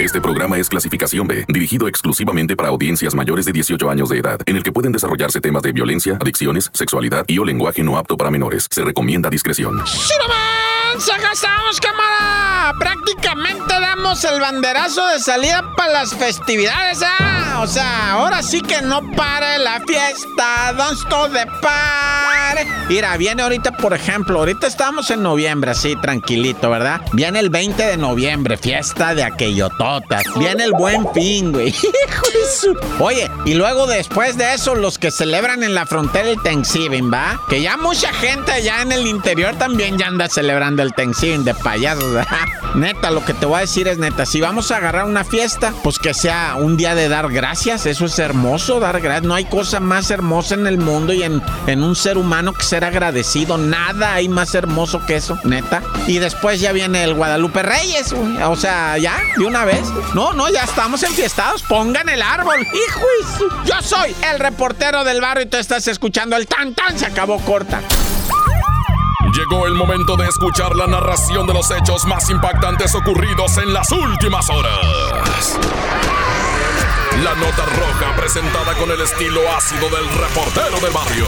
Este programa es clasificación B, dirigido exclusivamente para audiencias mayores de 18 años de edad, en el que pueden desarrollarse temas de violencia, adicciones, sexualidad y o lenguaje no apto para menores. Se recomienda discreción. ¡Acá estamos, cámara! Prácticamente damos el banderazo de salida para las festividades, ¿ah? O sea, ahora sí que no pare la fiesta. Don't stop the party. Mira, viene ahorita, por ejemplo, ahorita estamos en noviembre, así, tranquilito, ¿verdad? Viene el 20 de noviembre, fiesta de aquellototas. Viene el buen fin, güey. Oye, y luego después de eso, los que celebran en la frontera el Thanksgiving, ¿va? Que ya mucha gente allá en el interior también ya anda celebrando el Thanksgiving de payasos. neta, lo que te voy a decir es neta, si vamos a agarrar una fiesta, pues que sea un día de dar gracias. Eso es hermoso, dar gracias. No hay cosa más hermosa en el mundo y en, en un ser humano que ser agradecido. Nada hay más hermoso que eso, neta. Y después ya viene el Guadalupe Reyes, O sea, ya, de una vez. No, no, ya estamos enfiestados. Pongan el árbol. Hijo, yo soy el reportero del barrio y tú estás escuchando el tan tan. Se acabó corta. Llegó el momento de escuchar la narración de los hechos más impactantes ocurridos en las últimas horas. La nota roja presentada con el estilo ácido del reportero del barrio.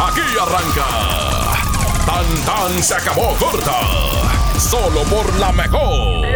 Aquí arranca. Tan tan se acabó corta. Solo por la mejor.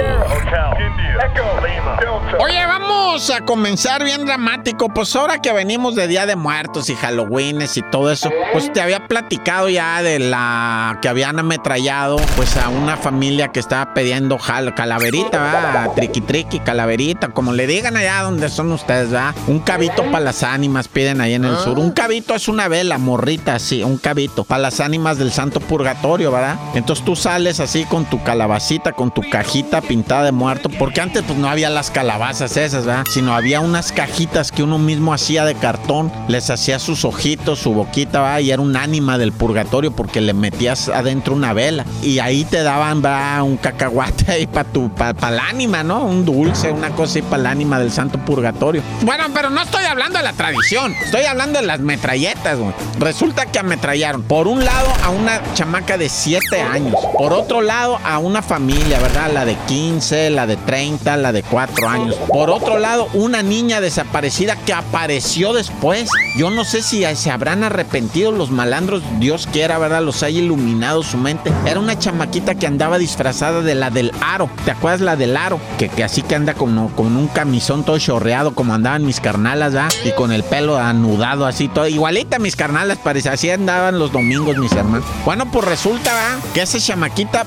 Oye, vamos a comenzar bien dramático. Pues ahora que venimos de Día de Muertos y Halloweenes y todo eso, pues te había platicado ya de la que habían ametrallado pues a una familia que estaba pidiendo calaverita, ¿verdad? Triqui triqui, calaverita, como le digan allá donde son ustedes, ¿verdad? Un cabito para las ánimas piden ahí en el sur. Un cabito es una vela, morrita, sí, un cabito para las ánimas del Santo Purgatorio, ¿verdad? Entonces tú sales así con tu calabacita, con tu cajita pintada de muerto, porque antes pues no había las calabazas esas, ¿verdad? Sino había unas cajitas que uno mismo hacía de cartón, les hacía sus ojitos, su boquita, ¿verdad? Y era un ánima del purgatorio porque le metías adentro una vela y ahí te daban, ¿verdad? Un cacahuate ahí para tu, para la ánima, ¿no? Un dulce, una cosa ahí para el ánima del santo purgatorio. Bueno, pero no estoy hablando de la tradición, estoy hablando de las metralletas, güey. Resulta que ametrallaron por un lado a una chamaca de 7 años, por otro lado a una familia, ¿verdad? La de 15, la de 30, la de 4 años. Por otro lado, una niña desaparecida que apareció después. Yo no sé si se habrán arrepentido los malandros, Dios quiera, ¿verdad? Los haya iluminado su mente. Era una chamaquita que andaba disfrazada de la del aro. ¿Te acuerdas la del aro? Que, que así que anda con, con un camisón todo chorreado como andaban mis carnalas, ¿verdad? Y con el pelo anudado así todo. Igualita mis carnalas, parecía. Así andaban los domingos mis hermanos. Bueno, pues resulta que esa chamaquita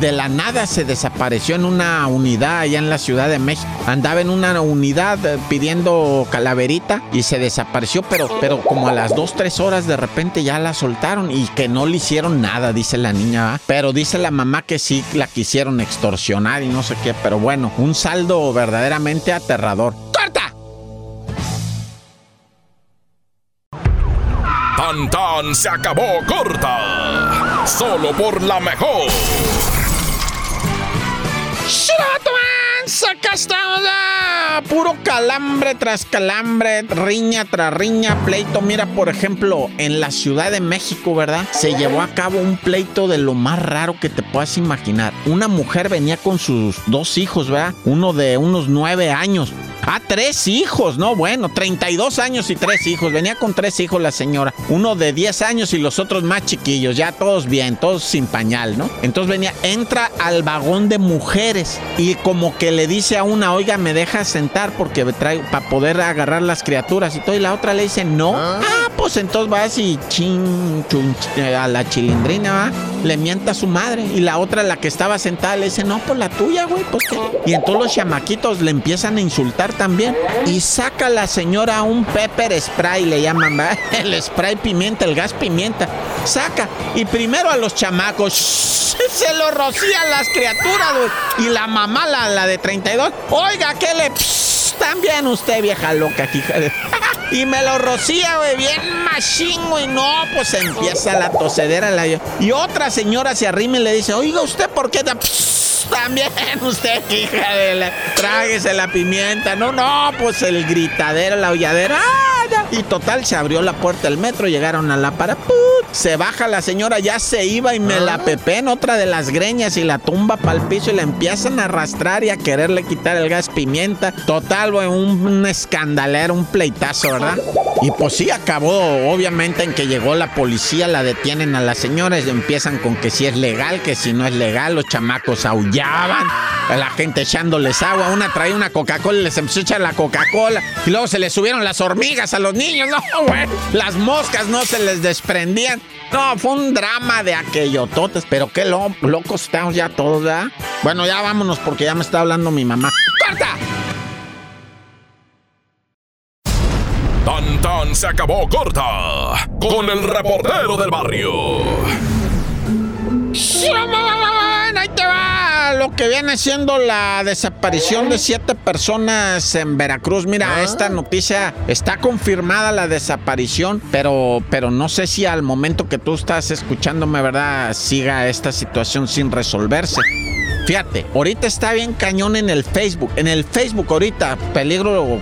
de, la nada se desapareció en una unidad allá en la Ciudad de México. Andaba en una unidad eh, pidiendo calaverita y se desapareció, pero, pero como a las dos, tres horas de repente ya la soltaron y que no le hicieron nada, dice la niña. Pero dice la mamá que sí la quisieron extorsionar y no sé qué, pero bueno, un saldo verdaderamente aterrador. ¡Corta! Tan tan se acabó corta. Solo por la mejor. Shut up! Está puro calambre tras calambre, riña tras riña, pleito. Mira, por ejemplo, en la Ciudad de México, ¿verdad? Se llevó a cabo un pleito de lo más raro que te puedas imaginar. Una mujer venía con sus dos hijos, ¿verdad? Uno de unos nueve años. Ah, tres hijos, no, bueno, 32 años y tres hijos. Venía con tres hijos la señora. Uno de 10 años y los otros más chiquillos, ya todos bien, todos sin pañal, ¿no? Entonces venía, entra al vagón de mujeres y como que le dice a una, oiga, me deja sentar porque traigo para poder agarrar las criaturas y todo. Y la otra le dice, no. Ah, entonces va así, chin, chun, a la chilindrina, va le mienta a su madre. Y la otra, la que estaba sentada, le dice, no, pues la tuya, güey, pues. Y entonces los chamaquitos le empiezan a insultar también. Y saca la señora un pepper spray, le llaman, ¿verdad? El spray pimienta, el gas pimienta. Saca. Y primero a los chamacos, se lo rocía a las criaturas, güey. Y la mamá, la, la de 32, oiga, ¿qué le... también usted, vieja loca, hija de... Y me lo rocía, güey, bien machín, güey. No, pues empieza la tosedera. La... Y otra señora se arrima y le dice, oiga, ¿usted por qué da... también usted, hija de la... Tráguese la pimienta. No, no, pues el gritadero, la holladera. Y total, se abrió la puerta del metro, llegaron a la para. Se baja la señora, ya se iba y me la pepé en otra de las greñas y la tumba para el piso y la empiezan a arrastrar y a quererle quitar el gas pimienta. Total, un, un escandalero, un pleitazo, ¿verdad? Y pues sí, acabó obviamente en que llegó la policía, la detienen a la señora y empiezan con que si es legal, que si no es legal, los chamacos aullaban, la gente echándoles agua, una traía una Coca-Cola les empezó a echar la Coca-Cola y luego se les subieron las hormigas a los niños, no, güey, las moscas no se les desprendían. No, fue un drama de aquello, totes, pero qué locos estamos ya todos, ¿verdad? Bueno, ya vámonos porque ya me está hablando mi mamá. ¡Corta! Se acabó corta con el reportero del barrio. Ahí te va lo que viene siendo la desaparición de siete personas en Veracruz. Mira, esta noticia está confirmada la desaparición, pero, pero no sé si al momento que tú estás escuchándome, ¿verdad? Siga esta situación sin resolverse. Fíjate, ahorita está bien cañón en el Facebook. En el Facebook ahorita, peligro,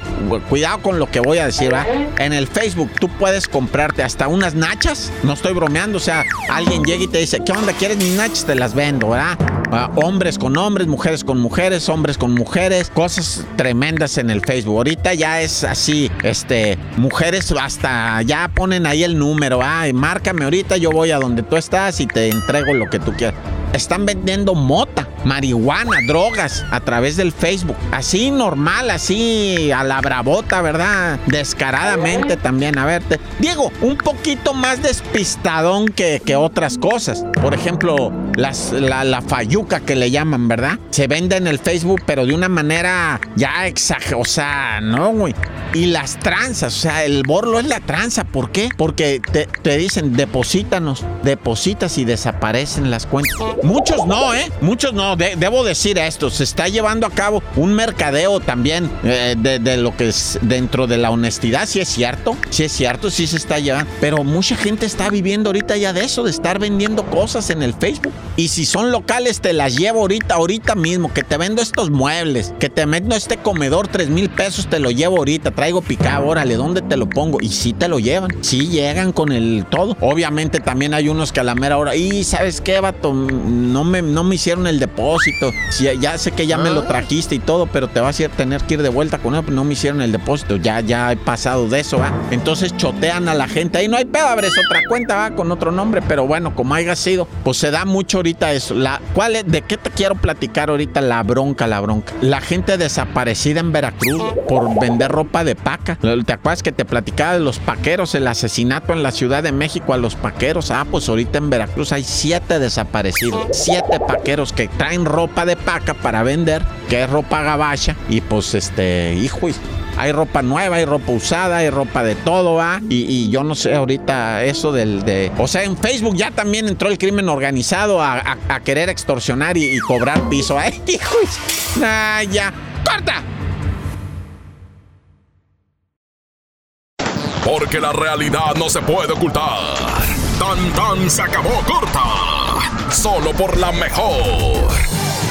cuidado con lo que voy a decir, ¿va? En el Facebook tú puedes comprarte hasta unas nachas. No estoy bromeando, o sea, alguien llega y te dice, ¿qué onda? ¿Quieres mis nachas? Te las vendo, ¿verdad? Uh, hombres con hombres, mujeres con mujeres, hombres con mujeres, cosas tremendas en el Facebook. Ahorita ya es así, este, mujeres hasta ya ponen ahí el número, ah, márcame ahorita, yo voy a donde tú estás y te entrego lo que tú quieras. Están vendiendo mota, marihuana, drogas a través del Facebook. Así normal, así a la bravota, ¿verdad? Descaradamente también. A verte. Diego, un poquito más despistadón que, que otras cosas. Por ejemplo, las, la, la fayuca que le llaman, ¿verdad? Se vende en el Facebook, pero de una manera ya exagerada. O sea, no, güey. Y las tranzas, o sea, el borlo es la tranza. ¿Por qué? Porque te, te dicen, deposítanos, depositas y desaparecen las cuentas. Muchos no, ¿eh? Muchos no. De, debo decir esto. Se está llevando a cabo un mercadeo también eh, de, lo que es dentro de la honestidad. Sí es cierto. Sí es cierto. Sí se está llevando. Pero mucha gente está viviendo ahorita ya de eso, de estar vendiendo cosas en el Facebook. Y si son locales, te las llevo ahorita, ahorita mismo. Que te vendo estos muebles. Que te vendo este comedor, tres mil pesos, te lo llevo ahorita. Traigo picado, órale, ¿dónde te lo pongo? Y sí te lo llevan. Sí llegan con el todo. Obviamente también hay unos que a la mera hora. Y ¿sabes qué, vato? no me, no me hicieron el depósito. Si, ya sé que ya me lo trajiste y todo, pero te vas a tener que ir de vuelta con él, pues no me hicieron el depósito. Ya, ya he pasado de eso, ¿va? Entonces chotean a la gente. Ahí no hay pedo, abres otra cuenta, ¿va? Con otro nombre, pero bueno, como haya sido, pues se da mucho ahorita eso. La, ¿cuál es, ¿De qué te quiero platicar ahorita? La bronca, la bronca. La gente desaparecida en Veracruz por vender ropa de paca. ¿Te acuerdas que te platicaba de los paqueros, el asesinato en la Ciudad de México a los paqueros? Ah, pues ahorita en Veracruz hay siete desaparecidos siete paqueros que traen ropa de paca para vender, que es ropa gabacha, y pues este, hijo, hay ropa nueva, hay ropa usada, hay ropa de todo, ¿va? Y, y, yo no sé ahorita eso del de. O sea, en Facebook ya también entró el crimen organizado a, a, querer extorsionar y, y, cobrar piso. ¡Ay, hijo! ¡Ah, ya! ¡Corta! Porque la realidad no se puede ocultar. Tan tan se acabó corta. Solo por la mejor.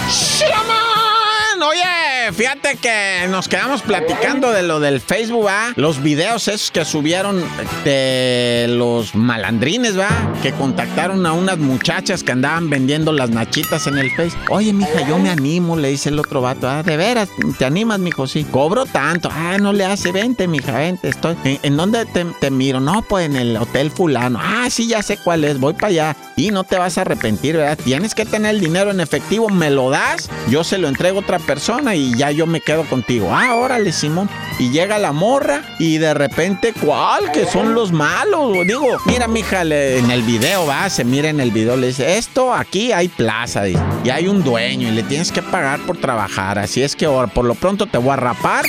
¡Shaman! Oye, fíjate que nos quedamos platicando de lo del Facebook, ¿va? Los videos esos que subieron de los malandrines, ¿va? Que contactaron a unas muchachas que andaban vendiendo las nachitas en el Facebook. Oye, mija, yo me animo, le dice el otro vato. Ah, de veras, ¿te animas, mijo? Sí. Cobro tanto. Ah, no le hace, vente, mija, vente. Estoy. ¿En, en dónde te, te, miro? No, pues en el Hotel Fulano. Ah, sí, ya sé cuál es. Voy para allá. Y no te vas a arrepentir, ¿verdad? Tienes que tener el dinero en efectivo, me lo das, yo se lo entrego a otra persona y ya yo me quedo contigo. Ah, órale, Simón. Y llega la morra y de repente, ¿cuál? Que son los malos. Digo, mira, mija, le, en el video, va, se mira en el video, le dice, esto aquí hay plaza, dice, y hay un dueño y le tienes que pagar por trabajar. Así es que ahora, por lo pronto te voy a rapar.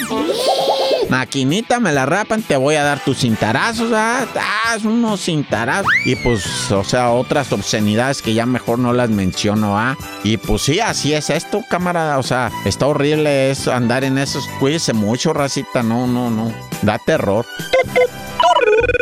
Maquinita, me la rapan, te voy a dar tus cintarazos, ¿ah? ah unos cintarazos. Y pues, o sea, otras obscenidades que ya mejor no las menciono, ¿ah? Y pues sí, así es esto, camarada. O sea, está horrible eso, andar en esos. Cuídese mucho, racita. No, no, no. Da terror.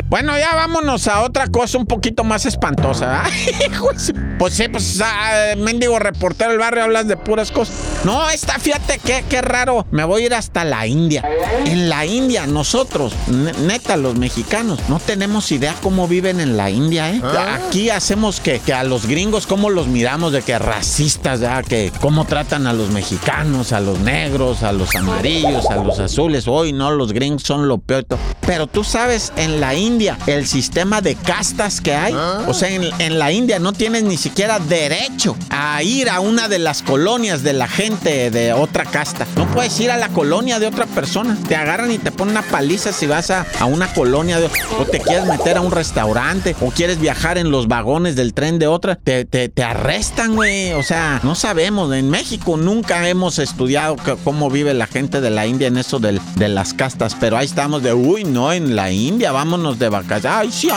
Bueno, ya vámonos a otra cosa un poquito más espantosa. Pues sí, pues, ah, mendigo reportero del barrio, hablas de puras cosas. No, está, fíjate qué, qué raro. Me voy a ir hasta la India. En la India, nosotros, neta, los mexicanos, no tenemos idea cómo viven en la India, ¿eh? ¿Ah? Aquí hacemos que, que a los gringos, cómo los miramos, de que racistas, ¿ya? Que cómo tratan a los mexicanos, a los negros, a los amarillos, a los azules. Hoy no, los gringos son lo peor. Pero tú sabes, en la India, el sistema de castas que hay, ¿Ah? o sea, en, en la India no tienes ni siquiera derecho a ir a una de las colonias de la gente de otra casta. No puedes ir a la colonia de otra persona. Te agarran y te ponen una paliza si vas a, a una colonia de, o te quieres meter a un restaurante o quieres viajar en los vagones del tren de otra. Te, te, arrestan, güey. O sea, no sabemos. En México nunca hemos estudiado cómo vive la gente de la India en eso del, de las castas. Pero ahí estamos de, uy, no, en la India, vámonos de vacaciones. Ay, sí,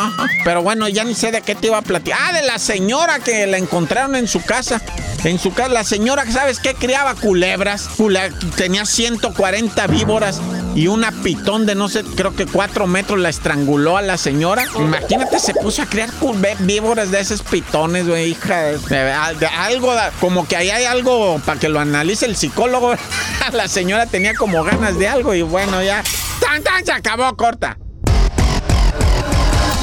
Pero bueno, ya ni sé de qué te iba a platicar. Ah, de la señora que la encontraron en su casa. En su casa, la señora, ¿sabes qué? Criaba culebras. tenía 140 víboras y una pitón de no sé, creo que 4 metros la estranguló a la señora. Imagínate, se puso a criar víboras de esos pitones, güey, hija. Algo, como que ahí hay algo para que lo analice el psicólogo. la señora tenía como ganas de algo y bueno, ya. ¡Tan, tan! Se acabó, corta.